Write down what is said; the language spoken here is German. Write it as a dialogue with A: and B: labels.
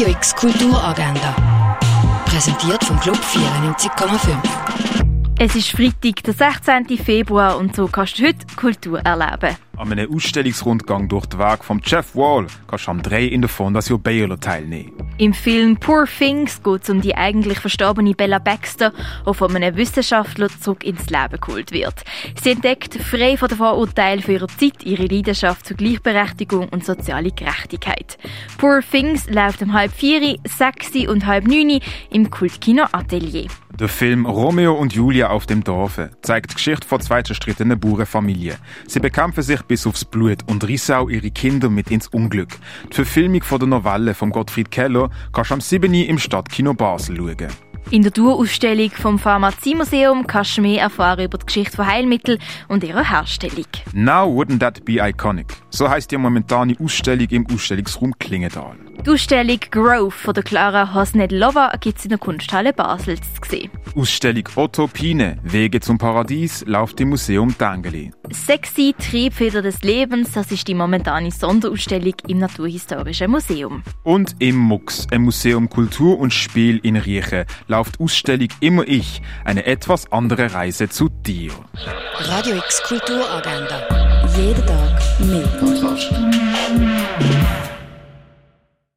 A: Radio X Kulturagenda. Präsentiert vom Club 94,5.
B: Es ist Freitag, der 16. Februar und so kannst du heute Kultur erleben.
C: An einem Ausstellungsrundgang durch den Weg von Jeff Wall kannst du am 3 in der Fondation Baylor teilnehmen.
B: Im Film Poor Things geht es um die eigentlich verstorbene Bella Baxter, die von einem Wissenschaftler zurück ins Leben geholt wird. Sie entdeckt, frei von den Vorurteilen für ihre Zeit, ihre Leidenschaft zur Gleichberechtigung und soziale Gerechtigkeit. Poor Things läuft um halb vier, sechs und halb neun im Kultkino Atelier.
C: Der Film Romeo und Julia auf dem Dorfe zeigt die Geschichte von zwei zerstrittenen Bauernfamilien. Sie bekämpfen sich bis aufs Blut und rissen auch ihre Kinder mit ins Unglück. Die Verfilmung von der Novelle von Gottfried Keller kannst du am 7. im Stadtkino Basel schauen.
B: In der Tourausstellung vom Pharmaziemuseum kannst du mehr erfahren über die Geschichte von Heilmitteln und ihrer Herstellung.
C: Now wouldn't that be iconic? So heißt die momentane Ausstellung im Ausstellungsraum Klingendal.
B: Die Ausstellung Growth von der Clara Hosnet-Lova gibt es in der Kunsthalle Basel zu sehen.
C: Ausstellung Utopine, Wege zum Paradies, läuft im Museum Tangeli.
B: Sexy Triebfeder des Lebens, das ist die momentane Sonderausstellung im Naturhistorischen Museum.
C: Und im MUX, im Museum Kultur und Spiel in Riechen, läuft die Ausstellung Immer ich, eine etwas andere Reise zu dir.
A: Radio X Kulturagenda. Jeden Tag mehr. Podcast.